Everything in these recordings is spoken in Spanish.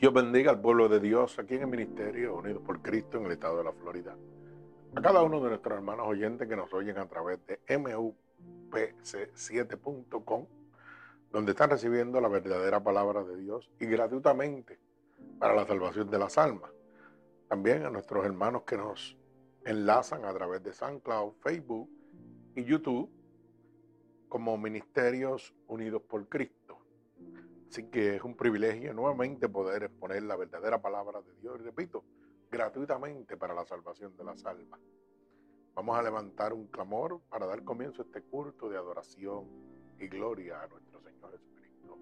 Dios bendiga al pueblo de Dios aquí en el Ministerio Unidos por Cristo en el estado de la Florida. A cada uno de nuestros hermanos oyentes que nos oyen a través de mupc7.com, donde están recibiendo la verdadera palabra de Dios y gratuitamente para la salvación de las almas. También a nuestros hermanos que nos enlazan a través de SoundCloud, Facebook y YouTube como Ministerios Unidos por Cristo. Así que es un privilegio nuevamente poder exponer la verdadera palabra de Dios, y repito, gratuitamente para la salvación de las almas. Vamos a levantar un clamor para dar comienzo a este culto de adoración y gloria a nuestro Señor Jesucristo.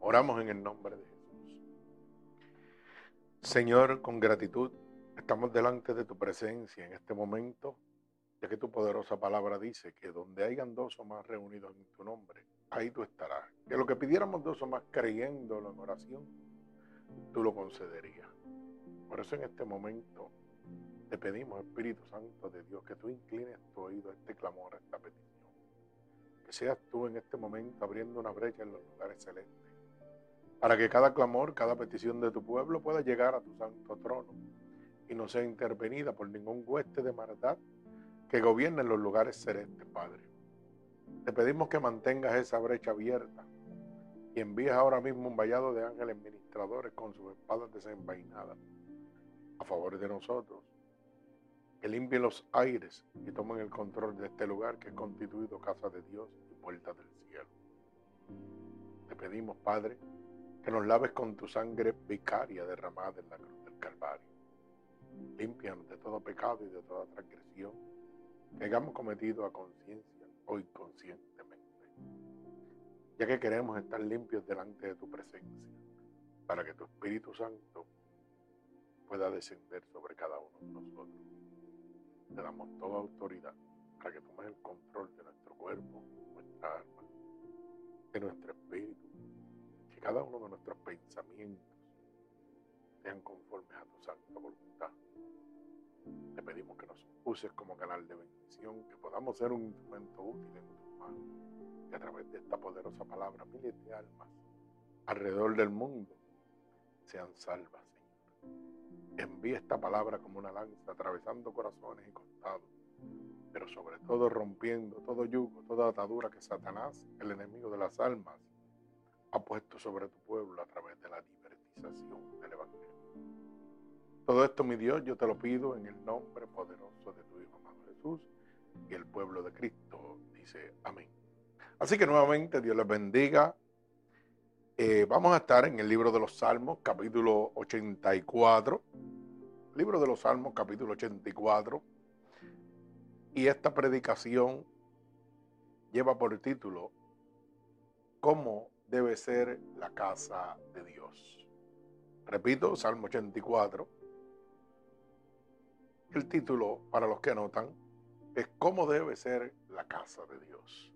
Oramos en el nombre de Jesús. Señor, con gratitud estamos delante de tu presencia en este momento, ya que tu poderosa palabra dice que donde hayan dos o más reunidos en tu nombre, ahí tú estarás. Que lo que pidiéramos dos o más creyéndolo en oración, tú lo concederías. Por eso en este momento te pedimos, Espíritu Santo de Dios, que tú inclines tu oído a este clamor, a esta petición. Que seas tú en este momento abriendo una brecha en los lugares celestes. Para que cada clamor, cada petición de tu pueblo pueda llegar a tu santo trono y no sea intervenida por ningún hueste de maldad que gobierne en los lugares celestes, Padre. Te pedimos que mantengas esa brecha abierta y envíes ahora mismo un vallado de ángeles ministradores con sus espadas desenvainadas a favor de nosotros. Que limpien los aires y tomen el control de este lugar que es constituido casa de Dios y puerta del cielo. Te pedimos, Padre, que nos laves con tu sangre vicaria derramada en la cruz del Calvario. Limpianos de todo pecado y de toda transgresión que hayamos cometido a conciencia hoy conscientemente, ya que queremos estar limpios delante de tu presencia, para que tu Espíritu Santo pueda descender sobre cada uno de nosotros. Te damos toda autoridad para que tomes el control de nuestro cuerpo, nuestra alma, de nuestro espíritu, que cada uno de nuestros pensamientos sean conformes a tu santa voluntad. Te pedimos que nos uses como canal de bendición, que podamos ser un instrumento útil en tus manos, que a través de esta poderosa palabra miles de almas alrededor del mundo sean salvas, Señor. Envía esta palabra como una lanza, atravesando corazones y costados, pero sobre todo rompiendo todo yugo, toda atadura que Satanás, el enemigo de las almas, ha puesto sobre tu pueblo a través de la libertización del Evangelio. Todo esto, mi Dios, yo te lo pido en el nombre poderoso de tu Hijo amado Jesús y el pueblo de Cristo dice amén. Así que nuevamente Dios les bendiga. Eh, vamos a estar en el libro de los Salmos, capítulo 84. Libro de los Salmos, capítulo 84. Y esta predicación lleva por título ¿Cómo debe ser la casa de Dios? Repito, Salmo 84 el título, para los que anotan, es ¿Cómo debe ser la casa de Dios?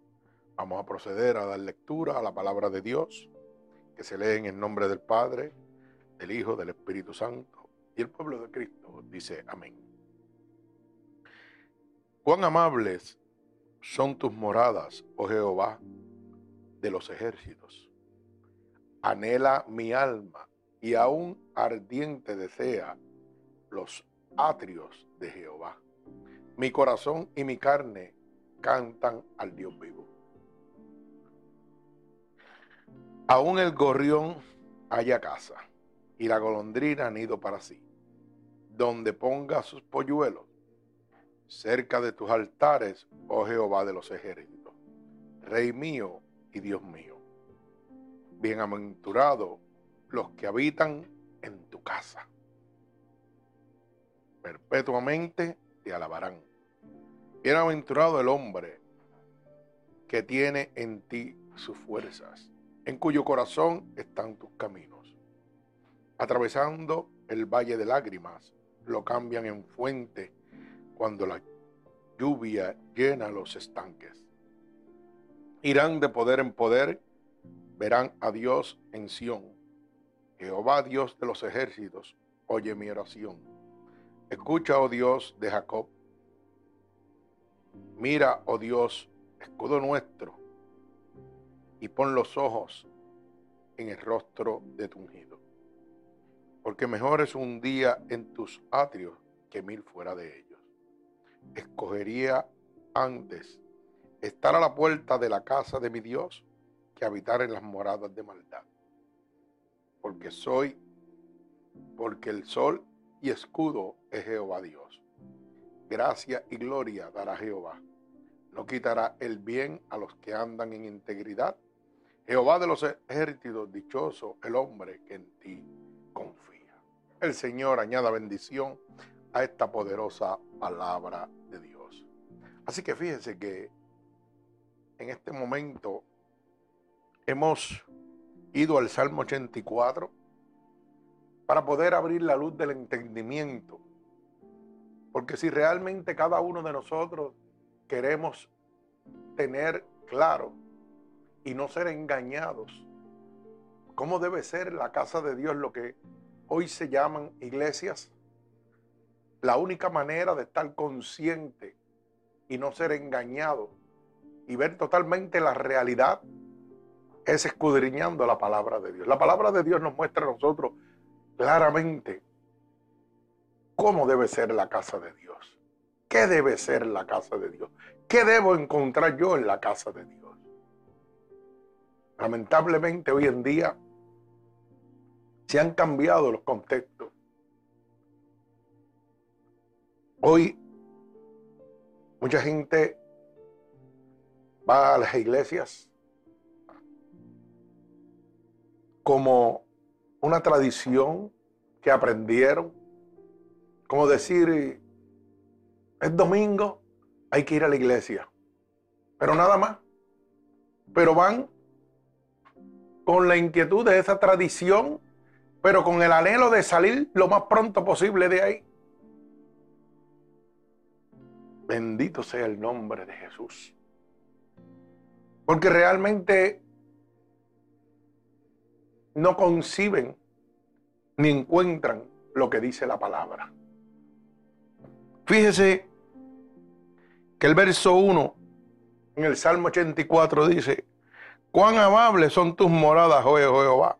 Vamos a proceder a dar lectura a la palabra de Dios, que se lee en el nombre del Padre, del Hijo, del Espíritu Santo, y el pueblo de Cristo dice amén. Cuán amables son tus moradas, oh Jehová, de los ejércitos. Anhela mi alma y aún ardiente desea los atrios de Jehová. Mi corazón y mi carne cantan al Dios vivo. Aún el gorrión haya casa y la golondrina nido para sí, donde ponga sus polluelos, cerca de tus altares, oh Jehová de los ejércitos, Rey mío y Dios mío. Bienaventurados los que habitan en tu casa perpetuamente te alabarán. Bienaventurado el hombre que tiene en ti sus fuerzas, en cuyo corazón están tus caminos. Atravesando el valle de lágrimas, lo cambian en fuente cuando la lluvia llena los estanques. Irán de poder en poder, verán a Dios en Sión. Jehová Dios de los ejércitos, oye mi oración. Escucha, oh Dios de Jacob. Mira, oh Dios, escudo nuestro, y pon los ojos en el rostro de tu ungido. Porque mejor es un día en tus atrios que mil fuera de ellos. Escogería antes estar a la puerta de la casa de mi Dios que habitar en las moradas de maldad. Porque soy, porque el sol y escudo es Jehová Dios. Gracia y gloria dará Jehová. No quitará el bien a los que andan en integridad. Jehová de los ejércitos, dichoso el hombre que en ti confía. El Señor añada bendición a esta poderosa palabra de Dios. Así que fíjense que en este momento hemos ido al Salmo 84 para poder abrir la luz del entendimiento. Porque si realmente cada uno de nosotros queremos tener claro y no ser engañados, cómo debe ser la casa de Dios, lo que hoy se llaman iglesias, la única manera de estar consciente y no ser engañado y ver totalmente la realidad es escudriñando la palabra de Dios. La palabra de Dios nos muestra a nosotros claramente cómo debe ser la casa de Dios. ¿Qué debe ser la casa de Dios? ¿Qué debo encontrar yo en la casa de Dios? Lamentablemente hoy en día se han cambiado los contextos. Hoy mucha gente va a las iglesias como una tradición que aprendieron, como decir, es domingo, hay que ir a la iglesia, pero nada más. Pero van con la inquietud de esa tradición, pero con el anhelo de salir lo más pronto posible de ahí. Bendito sea el nombre de Jesús. Porque realmente no conciben ni encuentran lo que dice la palabra. Fíjese que el verso 1 en el Salmo 84 dice, cuán amables son tus moradas, oh Jehová,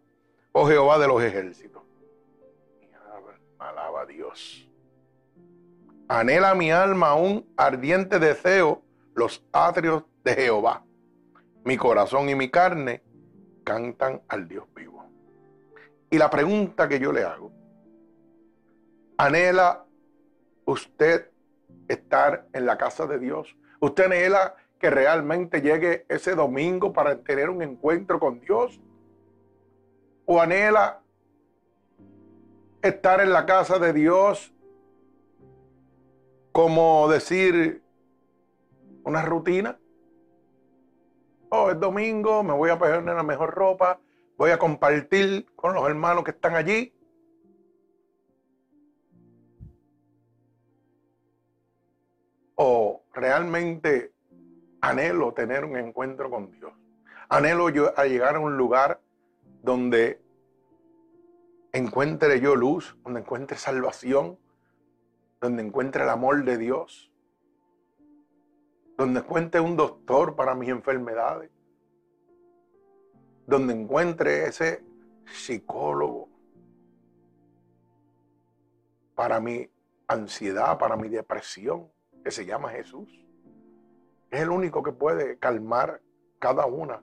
oh Jehová de los ejércitos. Alaba a Dios. Anhela mi alma un ardiente deseo los atrios de Jehová. Mi corazón y mi carne cantan al Dios vivo. Y la pregunta que yo le hago, ¿anhela usted estar en la casa de Dios? ¿Usted anhela que realmente llegue ese domingo para tener un encuentro con Dios? ¿O anhela estar en la casa de Dios como decir una rutina? oh, es domingo, me voy a poner la mejor ropa, voy a compartir con los hermanos que están allí. O realmente anhelo tener un encuentro con Dios. Anhelo yo a llegar a un lugar donde encuentre yo luz, donde encuentre salvación, donde encuentre el amor de Dios donde encuentre un doctor para mis enfermedades, donde encuentre ese psicólogo para mi ansiedad, para mi depresión, que se llama Jesús. Es el único que puede calmar cada una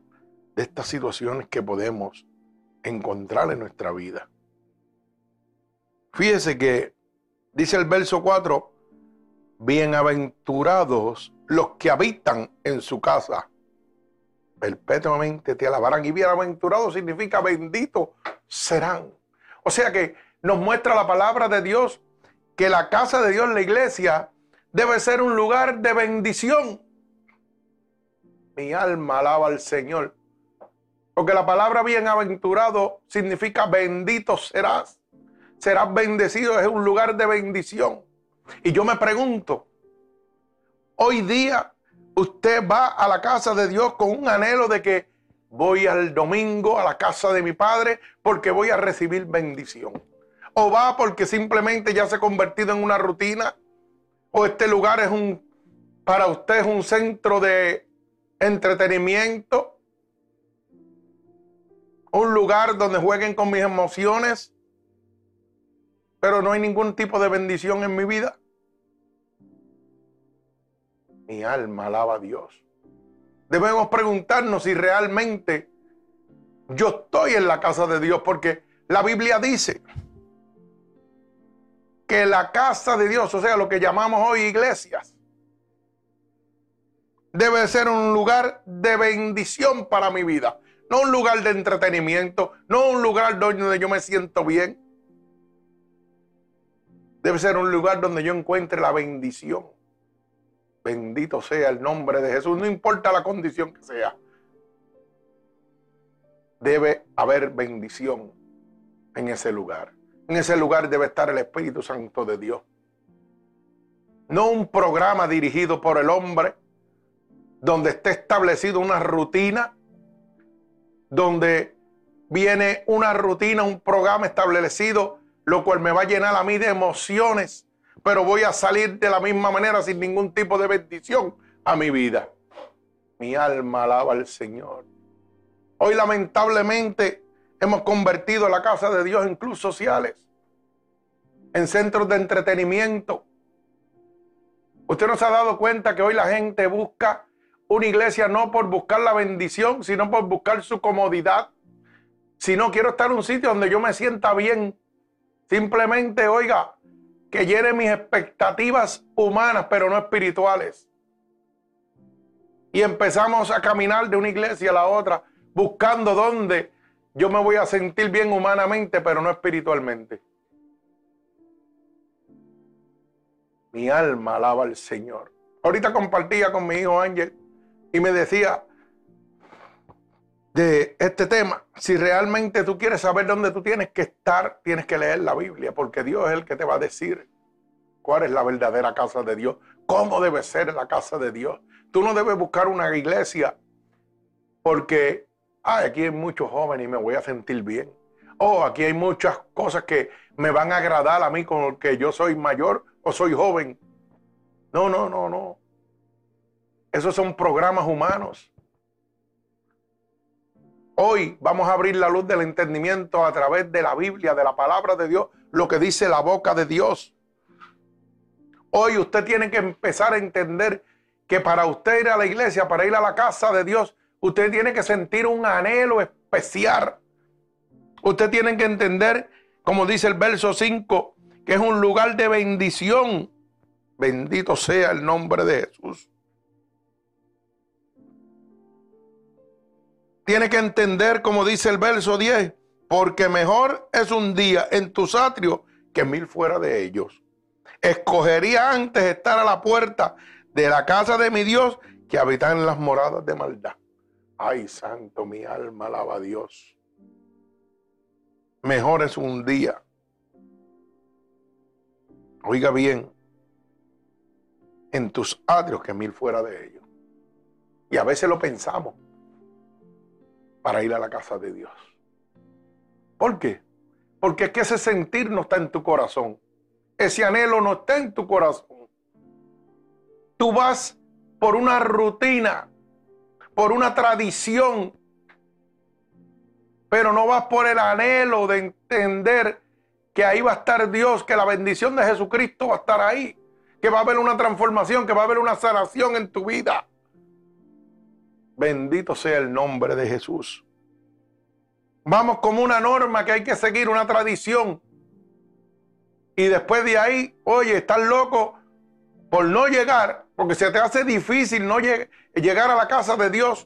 de estas situaciones que podemos encontrar en nuestra vida. Fíjese que dice el verso 4, bienaventurados los que habitan en su casa. Perpetuamente te alabarán. Y bienaventurado significa bendito serán. O sea que nos muestra la palabra de Dios que la casa de Dios, la iglesia, debe ser un lugar de bendición. Mi alma alaba al Señor. Porque la palabra bienaventurado significa bendito serás. Serás bendecido, es un lugar de bendición. Y yo me pregunto, Hoy día usted va a la casa de Dios con un anhelo de que voy al domingo a la casa de mi padre porque voy a recibir bendición. O va porque simplemente ya se ha convertido en una rutina. O este lugar es un, para usted es un centro de entretenimiento. Un lugar donde jueguen con mis emociones. Pero no hay ningún tipo de bendición en mi vida. Mi alma alaba a Dios debemos preguntarnos si realmente yo estoy en la casa de Dios, porque la Biblia dice que la casa de Dios, o sea, lo que llamamos hoy iglesias, debe ser un lugar de bendición para mi vida, no un lugar de entretenimiento, no un lugar donde yo me siento bien. Debe ser un lugar donde yo encuentre la bendición. Bendito sea el nombre de Jesús, no importa la condición que sea. Debe haber bendición en ese lugar. En ese lugar debe estar el Espíritu Santo de Dios. No un programa dirigido por el hombre, donde esté establecido una rutina, donde viene una rutina, un programa establecido, lo cual me va a llenar a mí de emociones pero voy a salir de la misma manera sin ningún tipo de bendición a mi vida. Mi alma alaba al Señor. Hoy lamentablemente hemos convertido la casa de Dios en clubes sociales, en centros de entretenimiento. Usted no se ha dado cuenta que hoy la gente busca una iglesia no por buscar la bendición, sino por buscar su comodidad. Si no quiero estar en un sitio donde yo me sienta bien, simplemente, oiga, que llene mis expectativas humanas, pero no espirituales. Y empezamos a caminar de una iglesia a la otra, buscando dónde yo me voy a sentir bien humanamente, pero no espiritualmente. Mi alma alaba al Señor. Ahorita compartía con mi hijo Ángel y me decía de este tema, si realmente tú quieres saber dónde tú tienes que estar, tienes que leer la Biblia, porque Dios es el que te va a decir cuál es la verdadera casa de Dios, cómo debe ser la casa de Dios. Tú no debes buscar una iglesia porque aquí hay muchos jóvenes y me voy a sentir bien. Oh, aquí hay muchas cosas que me van a agradar a mí con que yo soy mayor o soy joven. No, no, no, no. Esos son programas humanos. Hoy vamos a abrir la luz del entendimiento a través de la Biblia, de la palabra de Dios, lo que dice la boca de Dios. Hoy usted tiene que empezar a entender que para usted ir a la iglesia, para ir a la casa de Dios, usted tiene que sentir un anhelo especial. Usted tiene que entender, como dice el verso 5, que es un lugar de bendición. Bendito sea el nombre de Jesús. Tiene que entender, como dice el verso 10, porque mejor es un día en tus atrios que mil fuera de ellos. Escogería antes estar a la puerta de la casa de mi Dios que habitar en las moradas de maldad. Ay, santo, mi alma alaba a Dios. Mejor es un día. Oiga bien, en tus atrios que mil fuera de ellos. Y a veces lo pensamos para ir a la casa de Dios. ¿Por qué? Porque es que ese sentir no está en tu corazón. Ese anhelo no está en tu corazón. Tú vas por una rutina, por una tradición, pero no vas por el anhelo de entender que ahí va a estar Dios, que la bendición de Jesucristo va a estar ahí, que va a haber una transformación, que va a haber una sanación en tu vida. Bendito sea el nombre de Jesús. Vamos como una norma que hay que seguir, una tradición. Y después de ahí, oye, estás loco por no llegar, porque se te hace difícil no llegar a la casa de Dios.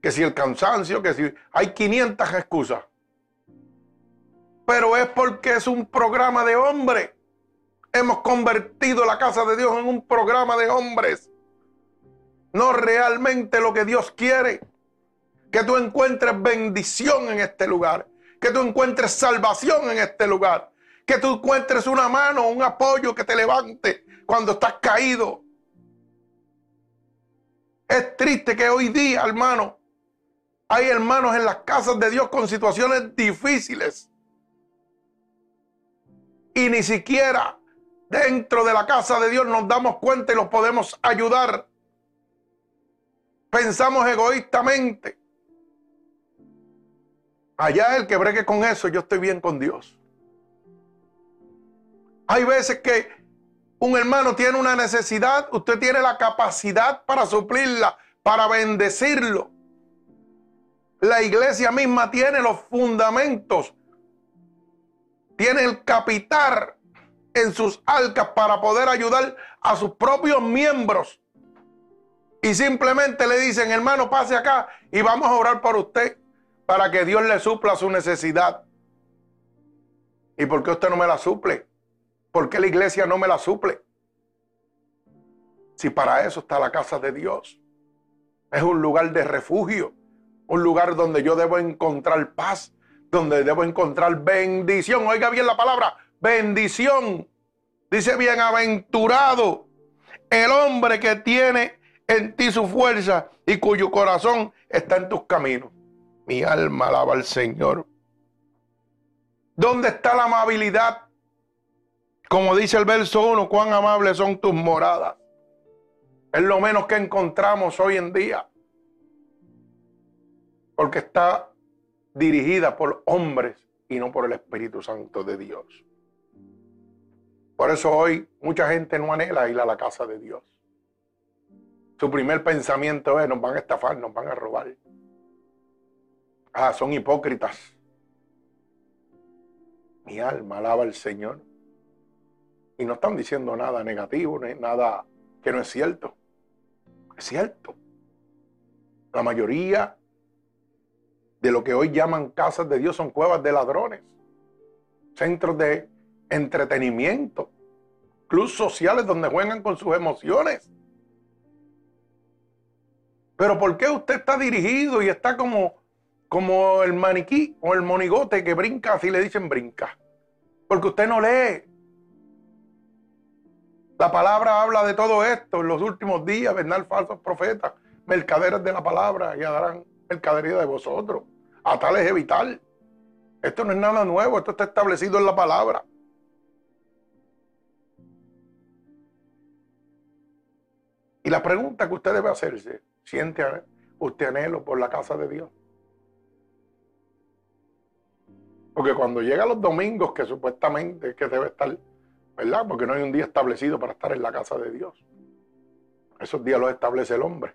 Que si el cansancio, que si hay 500 excusas. Pero es porque es un programa de hombres. Hemos convertido la casa de Dios en un programa de hombres no realmente lo que Dios quiere. Que tú encuentres bendición en este lugar. Que tú encuentres salvación en este lugar. Que tú encuentres una mano, un apoyo que te levante cuando estás caído. Es triste que hoy día, hermano, hay hermanos en las casas de Dios con situaciones difíciles. Y ni siquiera dentro de la casa de Dios nos damos cuenta y los podemos ayudar. Pensamos egoístamente. Allá el que bregue con eso, yo estoy bien con Dios. Hay veces que un hermano tiene una necesidad, usted tiene la capacidad para suplirla, para bendecirlo. La iglesia misma tiene los fundamentos, tiene el capital en sus arcas para poder ayudar a sus propios miembros. Y simplemente le dicen, hermano, pase acá y vamos a orar por usted para que Dios le supla su necesidad. ¿Y por qué usted no me la suple? ¿Por qué la iglesia no me la suple? Si para eso está la casa de Dios. Es un lugar de refugio, un lugar donde yo debo encontrar paz, donde debo encontrar bendición. Oiga bien la palabra, bendición. Dice bienaventurado el hombre que tiene en ti su fuerza y cuyo corazón está en tus caminos. Mi alma alaba al Señor. ¿Dónde está la amabilidad? Como dice el verso 1, cuán amables son tus moradas. Es lo menos que encontramos hoy en día. Porque está dirigida por hombres y no por el Espíritu Santo de Dios. Por eso hoy mucha gente no anhela ir a la casa de Dios. Su primer pensamiento es, nos van a estafar, nos van a robar. Ah, son hipócritas. Mi alma alaba al Señor. Y no están diciendo nada negativo, nada que no es cierto. Es cierto. La mayoría de lo que hoy llaman casas de Dios son cuevas de ladrones, centros de entretenimiento, clubes sociales donde juegan con sus emociones. Pero ¿por qué usted está dirigido y está como, como el maniquí o el monigote que brinca así le dicen brinca? Porque usted no lee. La palabra habla de todo esto. En los últimos días vendrán falsos profetas, mercaderes de la palabra y darán mercadería de vosotros. A tales evitar. Esto no es nada nuevo, esto está establecido en la palabra. Y la pregunta que usted debe hacerse, ¿siente usted anhelo por la casa de Dios? Porque cuando llega los domingos, que supuestamente es que debe estar, ¿verdad? Porque no hay un día establecido para estar en la casa de Dios. Esos días los establece el hombre.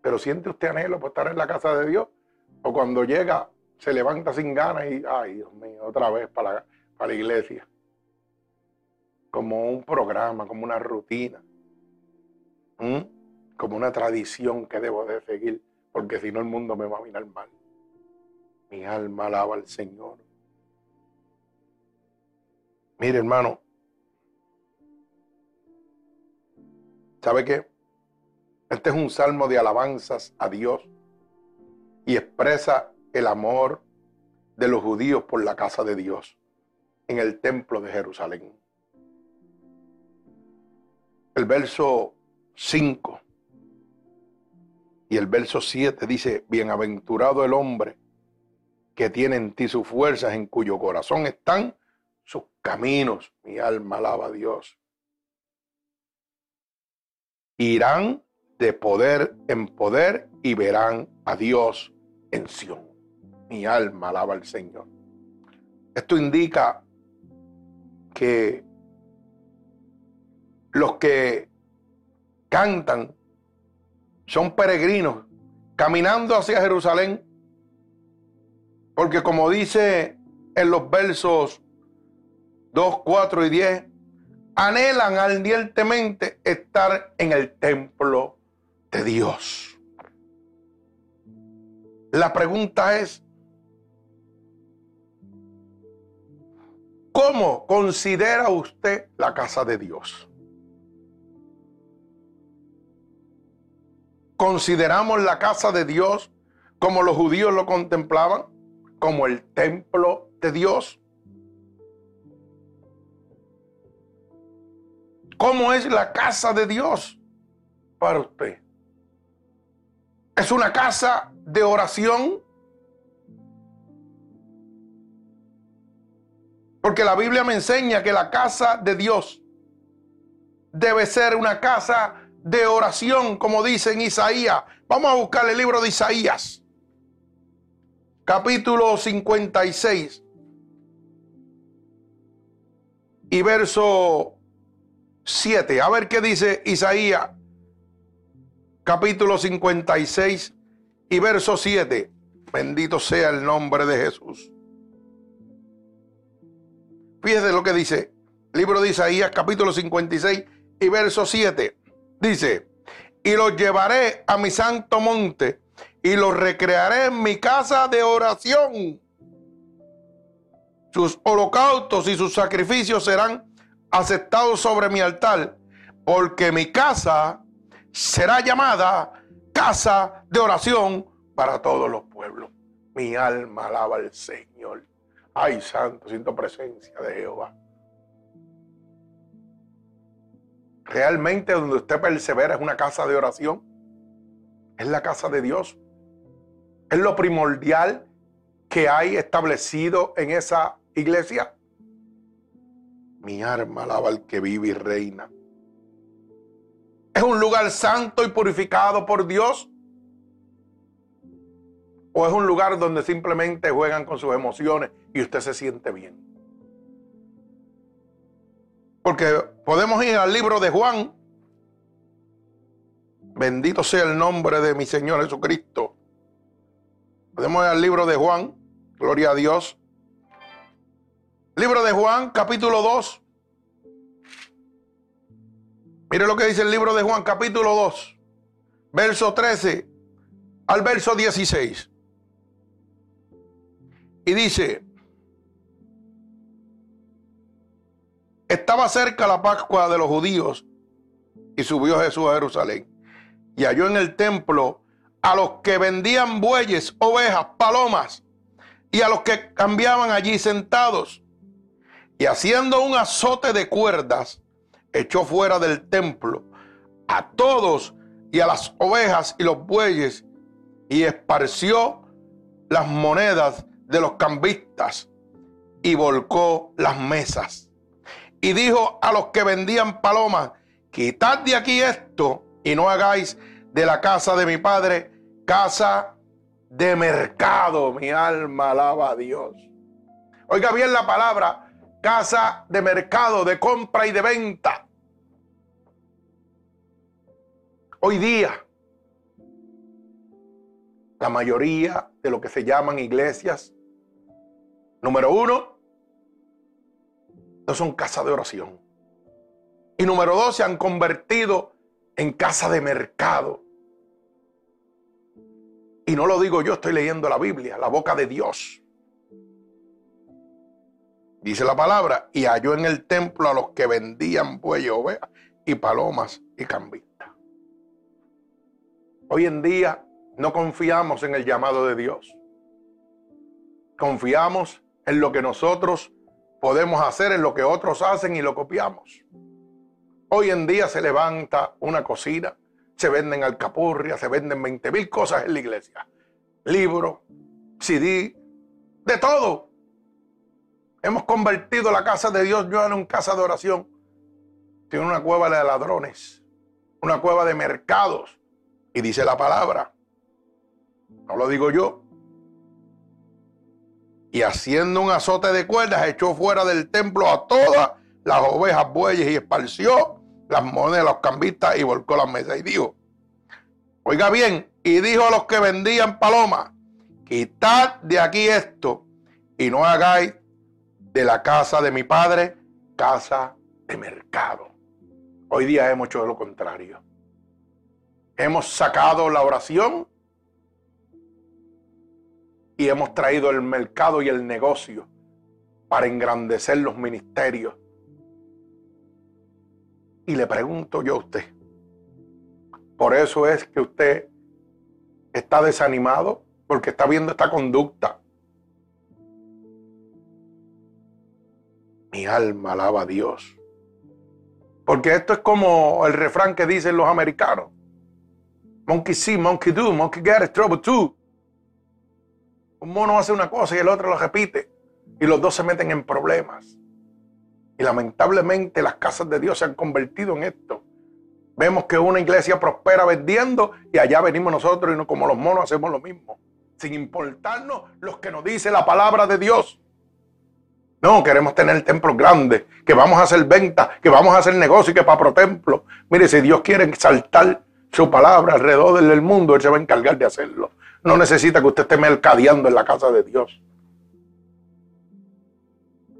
Pero ¿siente usted anhelo por estar en la casa de Dios? O cuando llega, se levanta sin ganas y, ay, Dios mío, otra vez para la, para la iglesia. Como un programa, como una rutina. ¿Mm? Como una tradición que debo de seguir, porque si no el mundo me va a mirar mal. Mi alma alaba al Señor. Mire, hermano, ¿sabe qué? Este es un salmo de alabanzas a Dios y expresa el amor de los judíos por la casa de Dios en el templo de Jerusalén. El verso 5. Y el verso 7 dice, bienaventurado el hombre que tiene en ti sus fuerzas, en cuyo corazón están sus caminos. Mi alma alaba a Dios. Irán de poder en poder y verán a Dios en Sión. Mi alma alaba al Señor. Esto indica que los que cantan, son peregrinos caminando hacia Jerusalén. Porque como dice en los versos 2, 4 y 10, anhelan ardientemente estar en el templo de Dios. La pregunta es, ¿cómo considera usted la casa de Dios? Consideramos la casa de Dios como los judíos lo contemplaban, como el templo de Dios. ¿Cómo es la casa de Dios? para usted? ¿Es una casa de oración? Porque la Biblia me enseña que la casa de Dios debe ser una casa de oración, como dice en Isaías. Vamos a buscar el libro de Isaías, capítulo 56 y verso 7. A ver qué dice Isaías, capítulo 56 y verso 7. Bendito sea el nombre de Jesús. Fíjese lo que dice. Libro de Isaías, capítulo 56 y verso 7. Dice, y los llevaré a mi santo monte y los recrearé en mi casa de oración. Sus holocaustos y sus sacrificios serán aceptados sobre mi altar, porque mi casa será llamada casa de oración para todos los pueblos. Mi alma alaba al Señor. Ay, santo, siento presencia de Jehová. Realmente donde usted persevera es una casa de oración. Es la casa de Dios. Es lo primordial que hay establecido en esa iglesia. Mi alma alaba al que vive y reina. Es un lugar santo y purificado por Dios. O es un lugar donde simplemente juegan con sus emociones y usted se siente bien. Porque podemos ir al libro de Juan. Bendito sea el nombre de mi Señor Jesucristo. Podemos ir al libro de Juan. Gloria a Dios. Libro de Juan, capítulo 2. Mire lo que dice el libro de Juan, capítulo 2, verso 13 al verso 16. Y dice, Estaba cerca la Pascua de los judíos y subió Jesús a Jerusalén. Y halló en el templo a los que vendían bueyes, ovejas, palomas y a los que cambiaban allí sentados. Y haciendo un azote de cuerdas, echó fuera del templo a todos y a las ovejas y los bueyes y esparció las monedas de los cambistas y volcó las mesas y dijo a los que vendían palomas, quitad de aquí esto y no hagáis de la casa de mi padre casa de mercado. Mi alma alaba a Dios. Oiga bien la palabra, casa de mercado, de compra y de venta. Hoy día, la mayoría de lo que se llaman iglesias, número uno, no son casa de oración. Y número dos, se han convertido en casa de mercado. Y no lo digo yo, estoy leyendo la Biblia, la boca de Dios. Dice la palabra, y halló en el templo a los que vendían bueyes, ovejas y palomas y cambistas. Hoy en día no confiamos en el llamado de Dios. Confiamos en lo que nosotros podemos hacer en lo que otros hacen y lo copiamos. Hoy en día se levanta una cocina, se venden alcapurrias, se venden 20 mil cosas en la iglesia. Libros, CD, de todo. Hemos convertido la casa de Dios no en una casa de oración, en una cueva de ladrones, una cueva de mercados. Y dice la palabra, no lo digo yo, y haciendo un azote de cuerdas echó fuera del templo a todas las ovejas, bueyes y esparció las monedas de los cambistas y volcó las mesas y dijo, oiga bien, y dijo a los que vendían palomas, quitad de aquí esto y no hagáis de la casa de mi padre casa de mercado. Hoy día hemos hecho lo contrario. Hemos sacado la oración y hemos traído el mercado y el negocio para engrandecer los ministerios. Y le pregunto yo a usted, por eso es que usted está desanimado, porque está viendo esta conducta. Mi alma alaba a Dios. Porque esto es como el refrán que dicen los americanos. Monkey see, monkey do, monkey get trouble too. Un mono hace una cosa y el otro lo repite. Y los dos se meten en problemas. Y lamentablemente las casas de Dios se han convertido en esto. Vemos que una iglesia prospera vendiendo y allá venimos nosotros y no, como los monos hacemos lo mismo. Sin importarnos lo que nos dice la palabra de Dios. No, queremos tener templos grandes, que vamos a hacer venta, que vamos a hacer negocio y que para pro templo. Mire, si Dios quiere exaltar su palabra alrededor del mundo, Él se va a encargar de hacerlo. No necesita que usted esté mercadeando en la casa de Dios.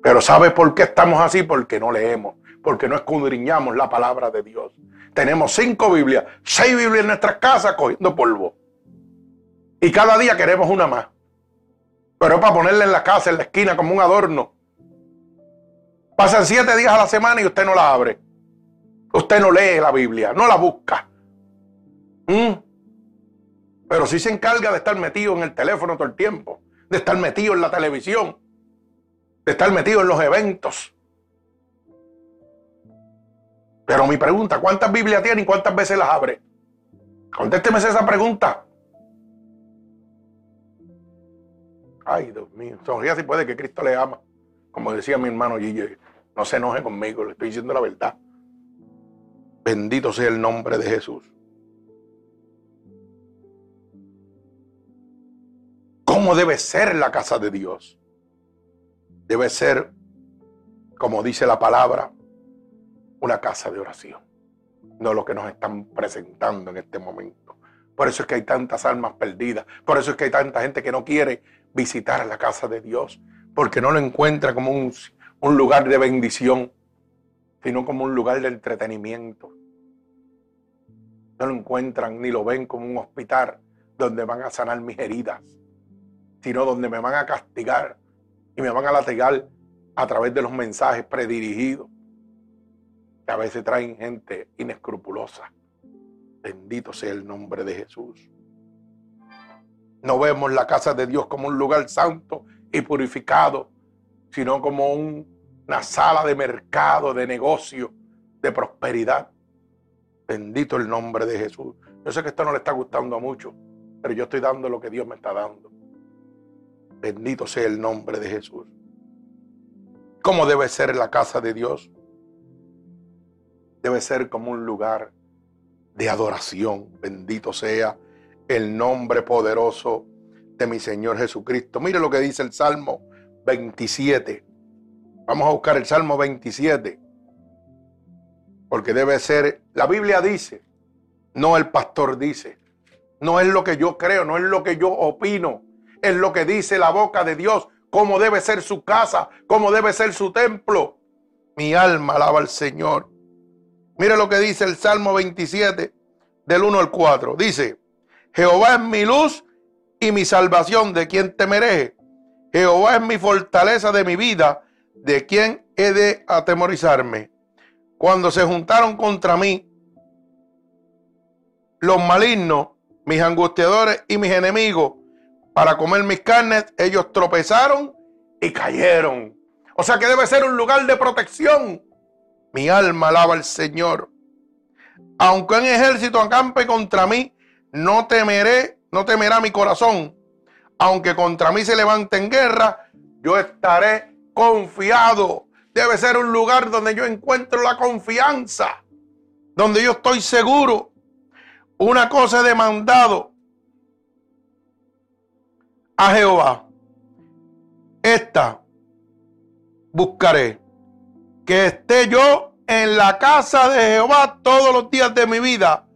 Pero ¿sabe por qué estamos así? Porque no leemos, porque no escudriñamos la palabra de Dios. Tenemos cinco Biblias, seis Biblias en nuestras casas cogiendo polvo. Y cada día queremos una más. Pero es para ponerla en la casa, en la esquina, como un adorno. Pasan siete días a la semana y usted no la abre. Usted no lee la Biblia, no la busca. ¿Mm? Pero sí se encarga de estar metido en el teléfono todo el tiempo, de estar metido en la televisión, de estar metido en los eventos. Pero mi pregunta, ¿cuántas Biblias tiene y cuántas veces las abre? Contésteme esa pregunta. Ay, Dios mío, sonría si puede que Cristo le ama. Como decía mi hermano Gille, no se enoje conmigo, le estoy diciendo la verdad. Bendito sea el nombre de Jesús. ¿Cómo debe ser la casa de Dios? debe ser, como dice la palabra, una casa de oración, no lo que nos están presentando en este momento. Por eso es que hay tantas almas perdidas, por eso es que hay tanta gente que no quiere visitar la casa de Dios, porque no lo encuentra como un, un lugar de bendición, sino como un lugar de entretenimiento. No lo encuentran ni lo ven como un hospital donde van a sanar mis heridas, sino donde me van a castigar y me van a latigar a través de los mensajes predirigidos que a veces traen gente inescrupulosa. Bendito sea el nombre de Jesús. No vemos la casa de Dios como un lugar santo y purificado, sino como una sala de mercado, de negocio, de prosperidad. Bendito el nombre de Jesús. Yo sé que esto no le está gustando a muchos, pero yo estoy dando lo que Dios me está dando. Bendito sea el nombre de Jesús. ¿Cómo debe ser la casa de Dios? Debe ser como un lugar de adoración. Bendito sea el nombre poderoso de mi Señor Jesucristo. Mire lo que dice el Salmo 27. Vamos a buscar el Salmo 27. Porque debe ser, la Biblia dice, no el pastor dice. No es lo que yo creo, no es lo que yo opino es lo que dice la boca de Dios, cómo debe ser su casa, cómo debe ser su templo. Mi alma alaba al Señor. Mire lo que dice el Salmo 27, del 1 al 4. Dice, Jehová es mi luz y mi salvación, ¿de quien temeré? Jehová es mi fortaleza de mi vida, ¿de quien he de atemorizarme? Cuando se juntaron contra mí los malignos, mis angustiadores y mis enemigos, para comer mis carnes, ellos tropezaron y cayeron. O sea que debe ser un lugar de protección. Mi alma alaba al Señor. Aunque un ejército acampe contra mí, no temeré, no temerá mi corazón. Aunque contra mí se levante en guerra, yo estaré confiado. Debe ser un lugar donde yo encuentro la confianza, donde yo estoy seguro. Una cosa he demandado a Jehová, esta buscaré, que esté yo en la casa de Jehová todos los días de mi vida,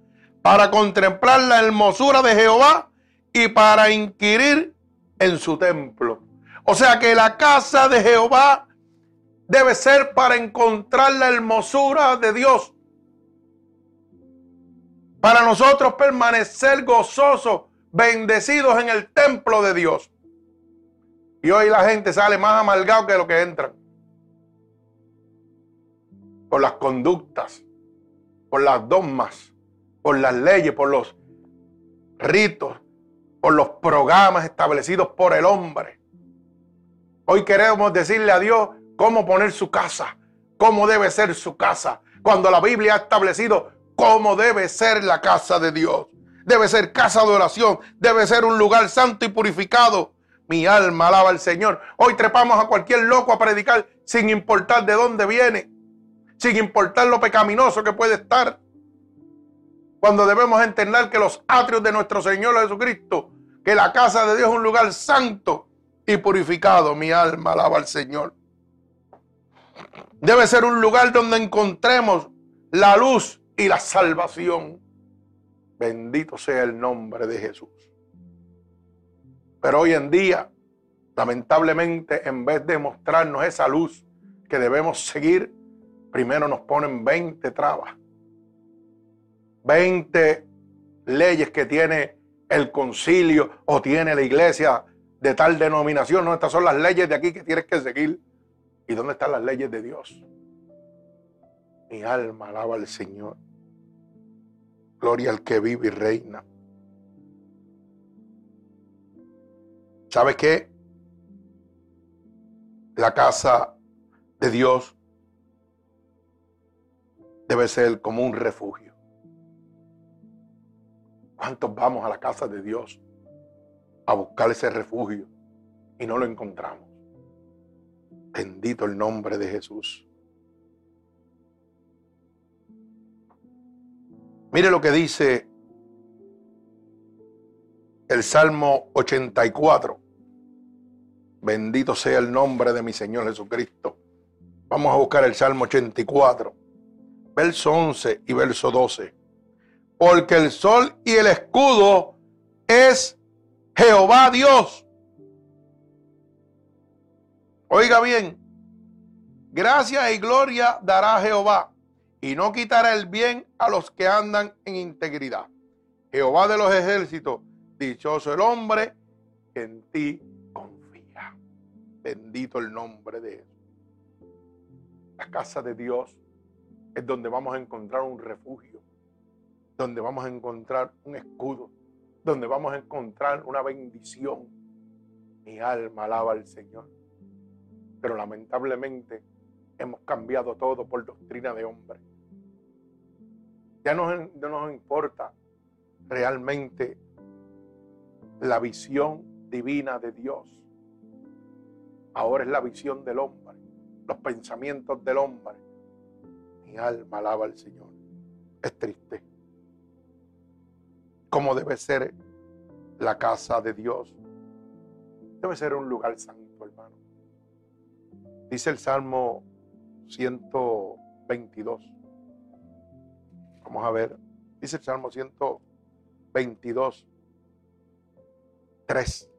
para contemplar la hermosura de Jehová y para inquirir en su templo. O sea que la casa de Jehová debe ser para encontrar la hermosura de Dios. Para nosotros permanecer gozosos bendecidos en el templo de Dios. Y hoy la gente sale más amargado que lo que entran. Por las conductas, por las dogmas, por las leyes, por los ritos, por los programas establecidos por el hombre. Hoy queremos decirle a Dios cómo poner su casa, cómo debe ser su casa, cuando la Biblia ha establecido cómo debe ser la casa de Dios. Debe ser casa de oración, debe ser un lugar santo y purificado. Mi alma alaba al Señor. Hoy trepamos a cualquier loco a predicar sin importar de dónde viene, sin importar lo pecaminoso que puede estar. Cuando debemos entender que los atrios de nuestro Señor Jesucristo, que la casa de Dios es un lugar santo y purificado. Mi alma alaba al Señor. Debe ser un lugar donde encontremos la luz y la salvación. Bendito sea el nombre de Jesús. Pero hoy en día, lamentablemente, en vez de mostrarnos esa luz que debemos seguir, primero nos ponen 20 trabas, 20 leyes que tiene el concilio o tiene la iglesia de tal denominación. No, estas son las leyes de aquí que tienes que seguir. ¿Y dónde están las leyes de Dios? Mi alma alaba al Señor. Gloria al que vive y reina. ¿Sabe qué? La casa de Dios debe ser como un refugio. ¿Cuántos vamos a la casa de Dios a buscar ese refugio y no lo encontramos? Bendito el nombre de Jesús. Mire lo que dice el Salmo 84. Bendito sea el nombre de mi Señor Jesucristo. Vamos a buscar el Salmo 84, verso 11 y verso 12. Porque el sol y el escudo es Jehová Dios. Oiga bien, gracia y gloria dará Jehová y no quitará el bien a los que andan en integridad. Jehová de los ejércitos Dichoso el hombre que en ti confía. Bendito el nombre de Jesús. La casa de Dios es donde vamos a encontrar un refugio, donde vamos a encontrar un escudo, donde vamos a encontrar una bendición. Mi alma alaba al Señor. Pero lamentablemente hemos cambiado todo por doctrina de hombre. Ya no, no nos importa realmente la visión divina de Dios. Ahora es la visión del hombre, los pensamientos del hombre. Mi alma alaba al Señor. Es triste. ¿Cómo debe ser la casa de Dios? Debe ser un lugar santo, hermano. Dice el Salmo 122. Vamos a ver. Dice el Salmo 122, Tres,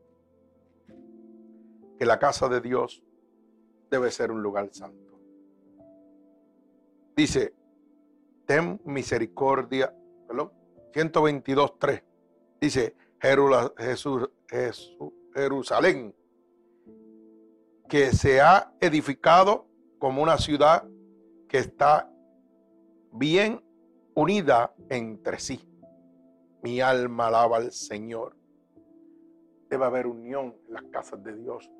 que la casa de Dios debe ser un lugar santo. Dice, ten misericordia, perdón, 122, 3. Dice, Jerusalén, que se ha edificado como una ciudad que está bien unida entre sí. Mi alma alaba al Señor. Debe haber unión en las casas de Dios.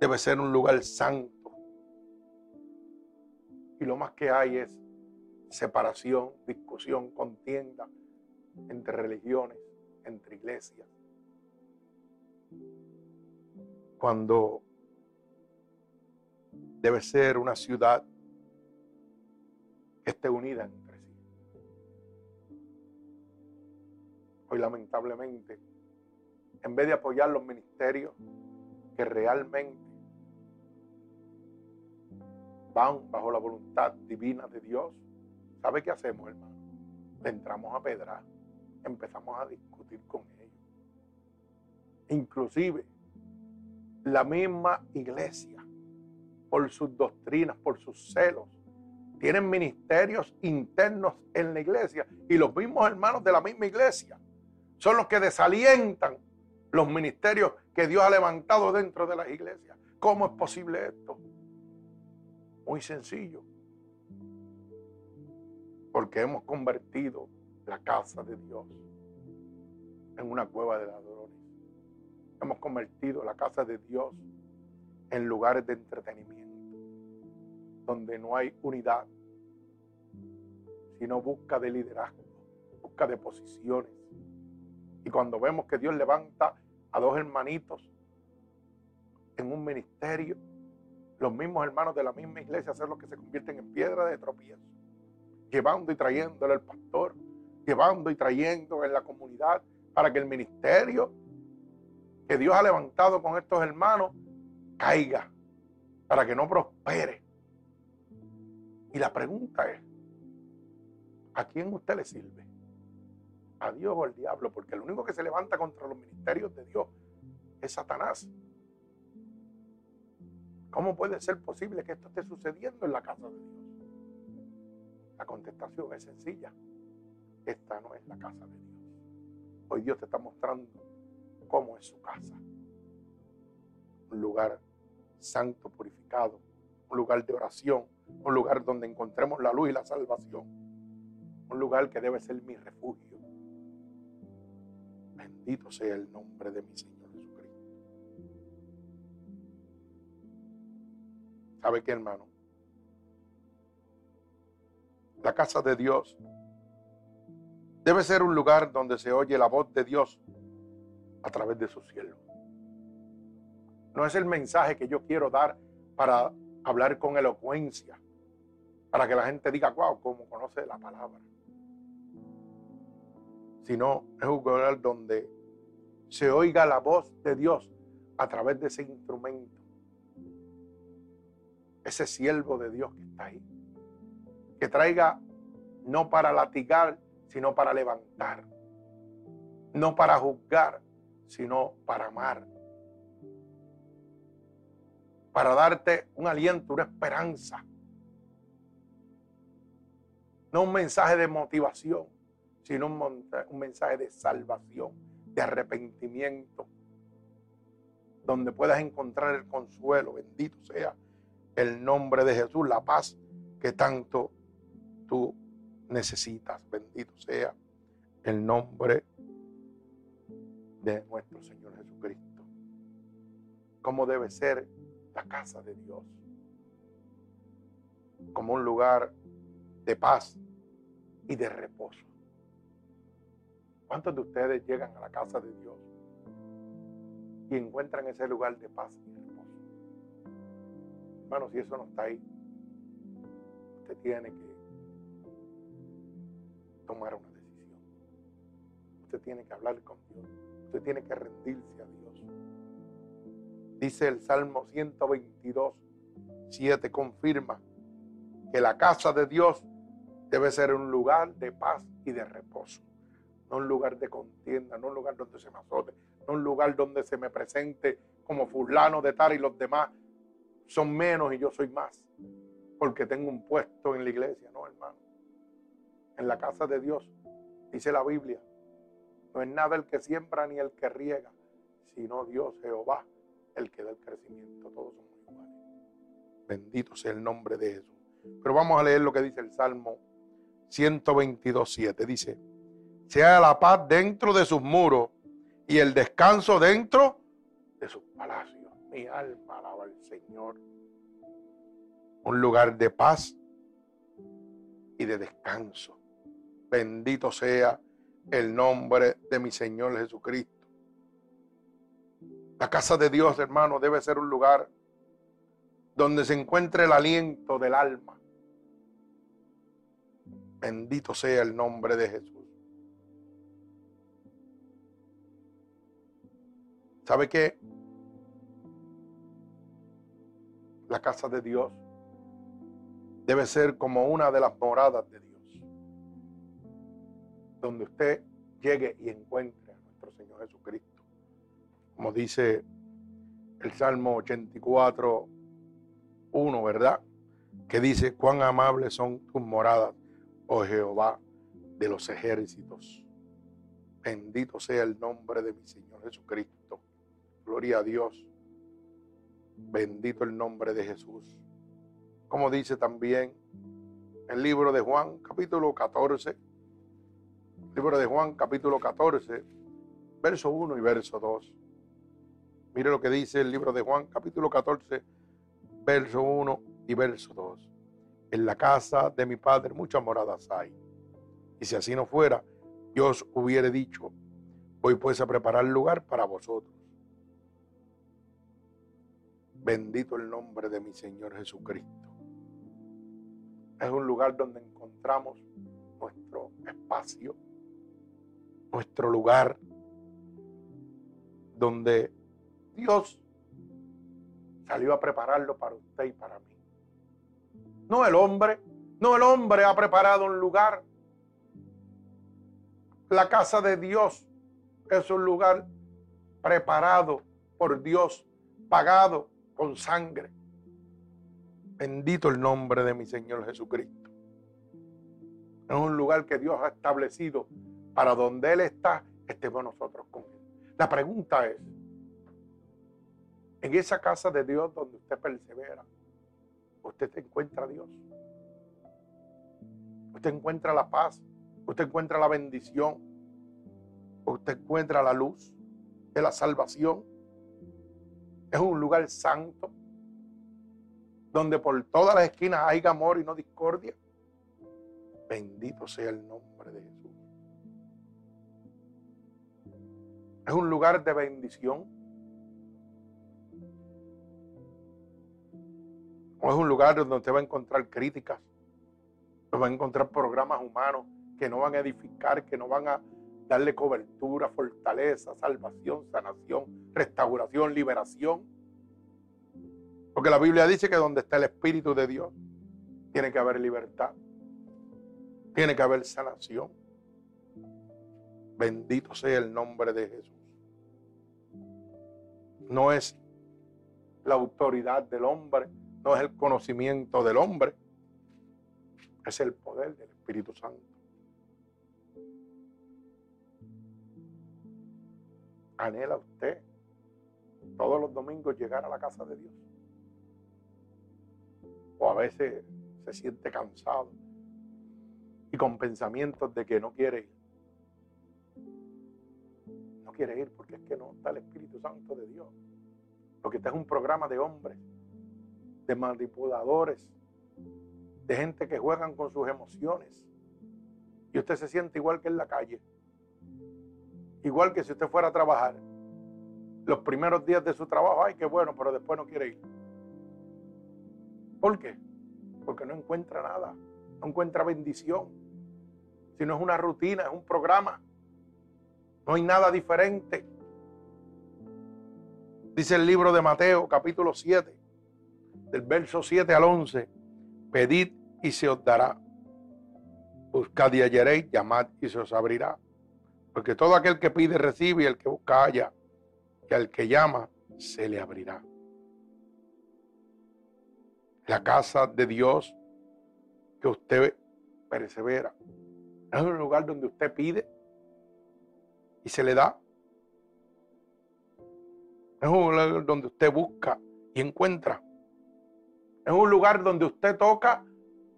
Debe ser un lugar santo. Y lo más que hay es separación, discusión, contienda entre religiones, entre iglesias. Cuando debe ser una ciudad que esté unida entre Hoy lamentablemente en vez de apoyar los ministerios que realmente van bajo la voluntad divina de Dios, ¿sabe qué hacemos, hermano? Le entramos a pedrar, empezamos a discutir con ellos. Inclusive, la misma iglesia, por sus doctrinas, por sus celos, tienen ministerios internos en la iglesia y los mismos hermanos de la misma iglesia son los que desalientan los ministerios que Dios ha levantado dentro de las iglesias. ¿Cómo es posible esto? Muy sencillo. Porque hemos convertido la casa de Dios en una cueva de ladrones. Hemos convertido la casa de Dios en lugares de entretenimiento, donde no hay unidad, sino busca de liderazgo, busca de posiciones, cuando vemos que Dios levanta a dos hermanitos en un ministerio, los mismos hermanos de la misma iglesia son los que se convierten en piedra de tropiezo, llevando y trayéndole al pastor, llevando y trayendo en la comunidad para que el ministerio que Dios ha levantado con estos hermanos caiga, para que no prospere. Y la pregunta es, ¿a quién usted le sirve? ¿A Dios o al diablo? Porque el único que se levanta contra los ministerios de Dios es Satanás. ¿Cómo puede ser posible que esto esté sucediendo en la casa de Dios? La contestación es sencilla. Esta no es la casa de Dios. Hoy Dios te está mostrando cómo es su casa. Un lugar santo, purificado, un lugar de oración, un lugar donde encontremos la luz y la salvación, un lugar que debe ser mi refugio. Bendito sea el nombre de mi Señor Jesucristo. ¿Sabe qué, hermano? La casa de Dios debe ser un lugar donde se oye la voz de Dios a través de su cielo. No es el mensaje que yo quiero dar para hablar con elocuencia, para que la gente diga, wow, cómo conoce la palabra. Sino es un lugar donde se oiga la voz de Dios a través de ese instrumento. Ese siervo de Dios que está ahí. Que traiga no para latigar, sino para levantar. No para juzgar, sino para amar. Para darte un aliento, una esperanza. No un mensaje de motivación, sino un, un mensaje de salvación, de arrepentimiento, donde puedas encontrar el consuelo. Bendito sea el nombre de Jesús, la paz que tanto tú necesitas. Bendito sea el nombre de nuestro Señor Jesucristo. Cómo debe ser la casa de Dios. Como un lugar de paz y de reposo. ¿Cuántos de ustedes llegan a la casa de Dios y encuentran ese lugar de paz y reposo? Hermano, si eso no está ahí, usted tiene que tomar una decisión. Usted tiene que hablar con Dios tiene que rendirse a Dios. Dice el Salmo 122, 7, confirma que la casa de Dios debe ser un lugar de paz y de reposo. No un lugar de contienda, no un lugar donde se me azote, no un lugar donde se me presente como fulano de tal y los demás son menos y yo soy más, porque tengo un puesto en la iglesia, no hermano. En la casa de Dios, dice la Biblia, no es nada el que siembra ni el que riega, sino Dios Jehová, el que da el crecimiento. Todos somos iguales. Bendito sea el nombre de Jesús. Pero vamos a leer lo que dice el Salmo 122.7. Dice, sea la paz dentro de sus muros y el descanso dentro de sus palacios. Mi alma alaba al Señor. Un lugar de paz y de descanso. Bendito sea el nombre de mi Señor Jesucristo. La casa de Dios, hermano, debe ser un lugar donde se encuentre el aliento del alma. Bendito sea el nombre de Jesús. ¿Sabe qué? La casa de Dios debe ser como una de las moradas de Dios donde usted llegue y encuentre a nuestro Señor Jesucristo. Como dice el Salmo 84, 1, ¿verdad? Que dice, cuán amables son tus moradas, oh Jehová de los ejércitos. Bendito sea el nombre de mi Señor Jesucristo. Gloria a Dios. Bendito el nombre de Jesús. Como dice también el libro de Juan, capítulo 14, Libro de Juan, capítulo 14, verso 1 y verso 2. Mire lo que dice el libro de Juan, capítulo 14, verso 1 y verso 2. En la casa de mi padre muchas moradas hay. Y si así no fuera, Dios hubiera dicho, Voy pues a preparar lugar para vosotros. Bendito el nombre de mi Señor Jesucristo. Es un lugar donde encontramos nuestro espacio, nuestro lugar, donde Dios salió a prepararlo para usted y para mí. No el hombre, no el hombre ha preparado un lugar. La casa de Dios es un lugar preparado por Dios, pagado con sangre. Bendito el nombre de mi Señor Jesucristo. Es un lugar que Dios ha establecido para donde Él está, estemos nosotros con Él. La pregunta es, en esa casa de Dios donde usted persevera, usted encuentra a Dios. Usted encuentra la paz, usted encuentra la bendición, usted encuentra la luz de la salvación. Es un lugar santo donde por todas las esquinas hay amor y no discordia. Bendito sea el nombre de Jesús. Es un lugar de bendición. O es un lugar donde usted va a encontrar críticas, donde va a encontrar programas humanos que no van a edificar, que no van a darle cobertura, fortaleza, salvación, sanación, restauración, liberación. Porque la Biblia dice que donde está el Espíritu de Dios, tiene que haber libertad, tiene que haber sanación. Bendito sea el nombre de Jesús. No es la autoridad del hombre, no es el conocimiento del hombre, es el poder del Espíritu Santo. ¿Anhela usted todos los domingos llegar a la casa de Dios? O a veces se siente cansado y con pensamientos de que no quiere ir. No quiere ir porque es que no está el Espíritu Santo de Dios. Porque este es un programa de hombres de manipuladores, de gente que juegan con sus emociones. Y usted se siente igual que en la calle. Igual que si usted fuera a trabajar. Los primeros días de su trabajo, ay, qué bueno, pero después no quiere ir. ¿Por qué? Porque no encuentra nada, no encuentra bendición. Si no es una rutina, es un programa. No hay nada diferente. Dice el libro de Mateo, capítulo 7, del verso 7 al 11, pedid y se os dará. Buscad y hallaréis, llamad y se os abrirá. Porque todo aquel que pide recibe y el que busca halla, y al que llama se le abrirá. La casa de Dios que usted persevera. Es un lugar donde usted pide y se le da. Es un lugar donde usted busca y encuentra. Es un lugar donde usted toca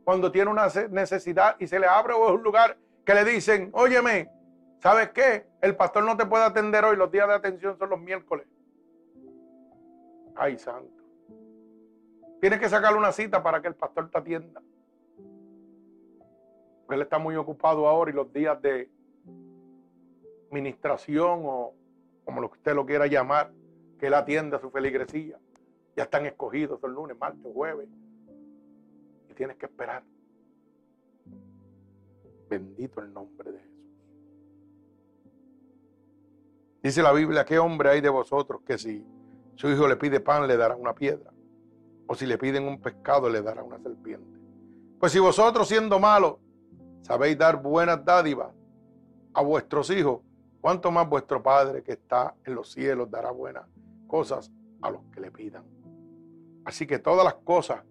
cuando tiene una necesidad y se le abre o es un lugar que le dicen, óyeme, ¿sabes qué? El pastor no te puede atender hoy, los días de atención son los miércoles. Ay, santo. Tienes que sacarle una cita para que el pastor te atienda. Él está muy ocupado ahora y los días de ministración o como lo que usted lo quiera llamar, que él atienda su feligresía. Ya están escogidos el lunes, martes, jueves. Y tienes que esperar. Bendito el nombre de Jesús. Dice la Biblia, ¿qué hombre hay de vosotros que si su hijo le pide pan le dará una piedra? O si le piden un pescado le dará una serpiente. Pues si vosotros siendo malos sabéis dar buenas dádivas a vuestros hijos, ¿cuánto más vuestro Padre que está en los cielos dará buenas cosas a los que le pidan? Así que todas las cosas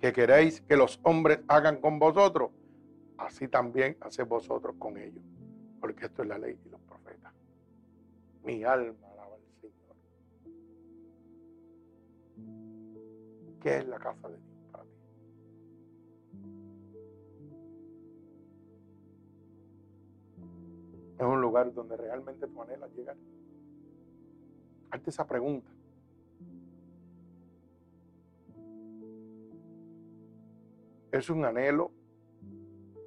que queréis que los hombres hagan con vosotros, así también haced vosotros con ellos. Porque esto es la ley y los. Mi alma alaba al Señor. ¿Qué es la casa de Dios para ti? Es un lugar donde realmente tú anhelas llegar. Hazte esa pregunta. ¿Es un anhelo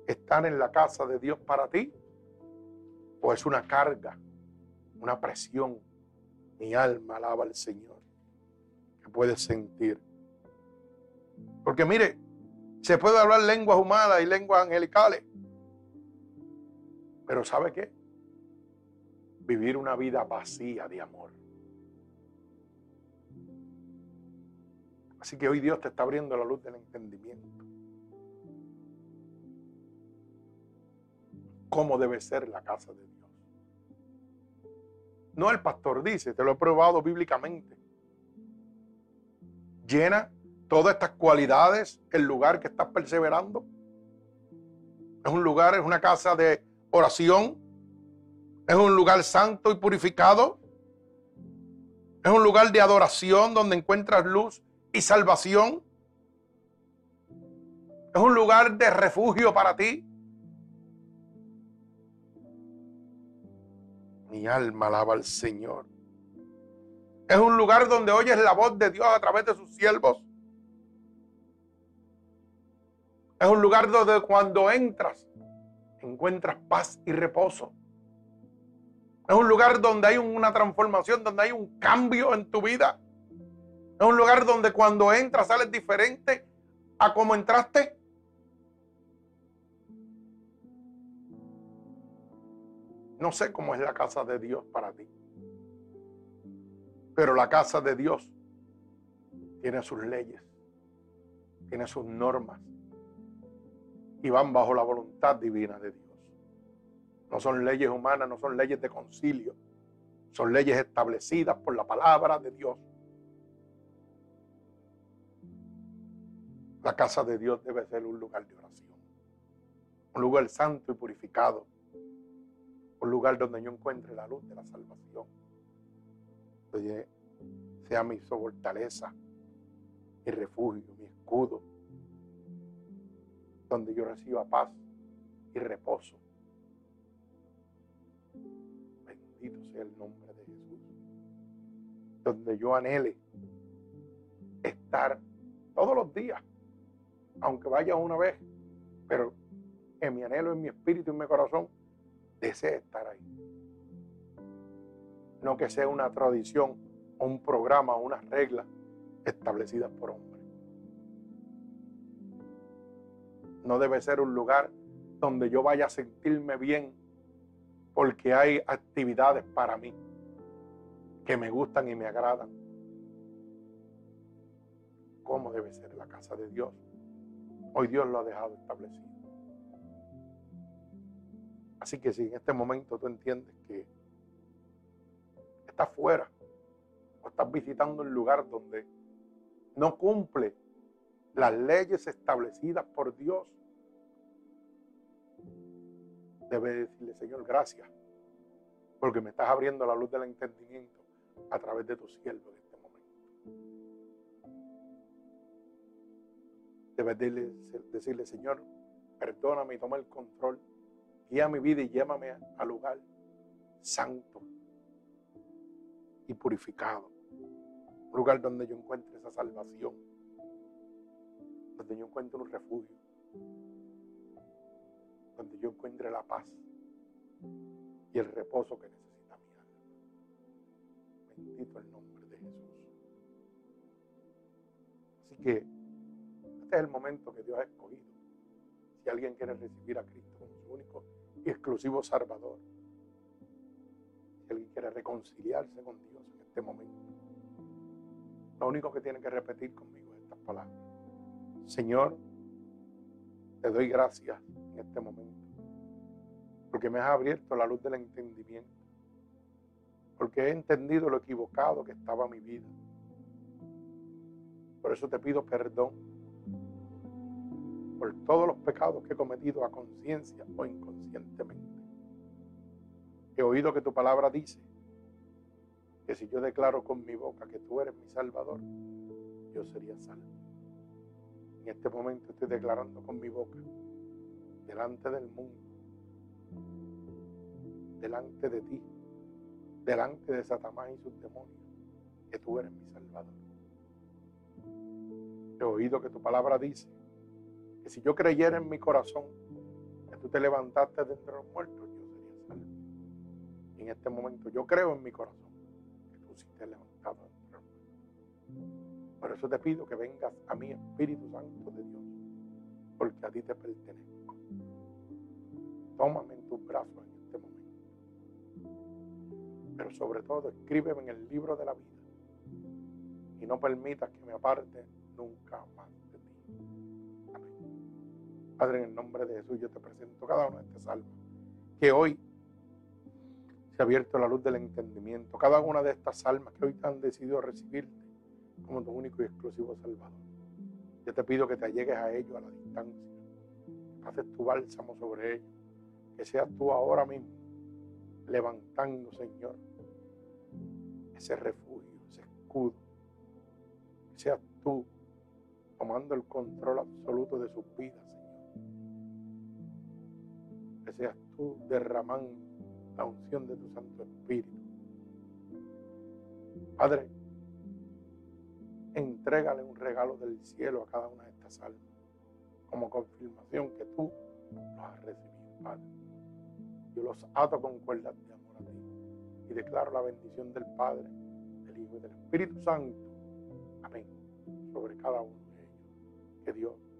estar en la casa de Dios para ti? ¿O es una carga una presión. Mi alma alaba al Señor, que puede sentir. Porque mire, se puede hablar lenguas humanas y lenguas angelicales. Pero ¿sabe qué? Vivir una vida vacía de amor. Así que hoy Dios te está abriendo la luz del entendimiento. ¿Cómo debe ser la casa de Dios? No el pastor dice, te lo he probado bíblicamente. Llena todas estas cualidades el lugar que estás perseverando. Es un lugar, es una casa de oración. Es un lugar santo y purificado. Es un lugar de adoración donde encuentras luz y salvación. Es un lugar de refugio para ti. Mi alma alaba al Señor. Es un lugar donde oyes la voz de Dios a través de sus siervos. Es un lugar donde cuando entras encuentras paz y reposo. Es un lugar donde hay una transformación, donde hay un cambio en tu vida. Es un lugar donde cuando entras sales diferente a como entraste. No sé cómo es la casa de Dios para ti. Pero la casa de Dios tiene sus leyes, tiene sus normas y van bajo la voluntad divina de Dios. No son leyes humanas, no son leyes de concilio, son leyes establecidas por la palabra de Dios. La casa de Dios debe ser un lugar de oración, un lugar santo y purificado, un lugar donde yo encuentre la luz de la salvación, donde sea mi fortaleza, mi refugio, mi escudo, donde yo reciba paz y reposo. Bendito sea el nombre de Jesús. Donde yo anhele estar todos los días aunque vaya una vez, pero en mi anhelo, en mi espíritu, en mi corazón, desee estar ahí. No que sea una tradición o un programa o unas reglas establecidas por hombres. No debe ser un lugar donde yo vaya a sentirme bien porque hay actividades para mí que me gustan y me agradan. ¿Cómo debe ser la casa de Dios? Hoy Dios lo ha dejado establecido. Así que si en este momento tú entiendes que estás fuera o estás visitando un lugar donde no cumple las leyes establecidas por Dios, debes decirle, Señor, gracias, porque me estás abriendo la luz del entendimiento a través de tu siervo Debes decirle, Señor, perdóname y toma el control. Guía mi vida y llévame al lugar santo y purificado. Un lugar donde yo encuentre esa salvación. Donde yo encuentre un refugio. Donde yo encuentre la paz y el reposo que necesita mi alma. Bendito el nombre de Jesús. Así que este es el momento que Dios ha escogido. Si alguien quiere recibir a Cristo como su único y exclusivo Salvador. Si alguien quiere reconciliarse con Dios en este momento. Lo único que tiene que repetir conmigo es estas palabras. Señor, te doy gracias en este momento. Porque me has abierto la luz del entendimiento. Porque he entendido lo equivocado que estaba mi vida. Por eso te pido perdón por todos los pecados que he cometido a conciencia o inconscientemente. He oído que tu palabra dice que si yo declaro con mi boca que tú eres mi Salvador, yo sería salvo. En este momento estoy declarando con mi boca, delante del mundo, delante de ti, delante de Satanás y sus demonios, que tú eres mi Salvador. He oído que tu palabra dice que si yo creyera en mi corazón que tú te levantaste de entre los muertos, yo sería salvo. En este momento yo creo en mi corazón que tú sí te levantado entre los Por eso te pido que vengas a mí, Espíritu Santo de Dios, porque a ti te pertenezco. Tómame en tus brazos en este momento. Pero sobre todo, escríbeme en el libro de la vida y no permitas que me aparte nunca más de. Padre, en el nombre de Jesús, yo te presento cada una de estas almas que hoy se ha abierto la luz del entendimiento. Cada una de estas almas que hoy han decidido recibirte como tu único y exclusivo Salvador. Yo te pido que te allegues a ellos a la distancia, que pases tu bálsamo sobre ellos, que seas tú ahora mismo levantando, Señor, ese refugio, ese escudo, que seas tú tomando el control absoluto de sus vidas. Que seas tú derramando la unción de tu Santo Espíritu. Padre, entrégale un regalo del cielo a cada una de estas almas, como confirmación que tú los has recibido, Padre. Yo los ato con cuerdas de amor a ti y declaro la bendición del Padre, del Hijo y del Espíritu Santo. Amén. Sobre cada uno de ellos. Que Dios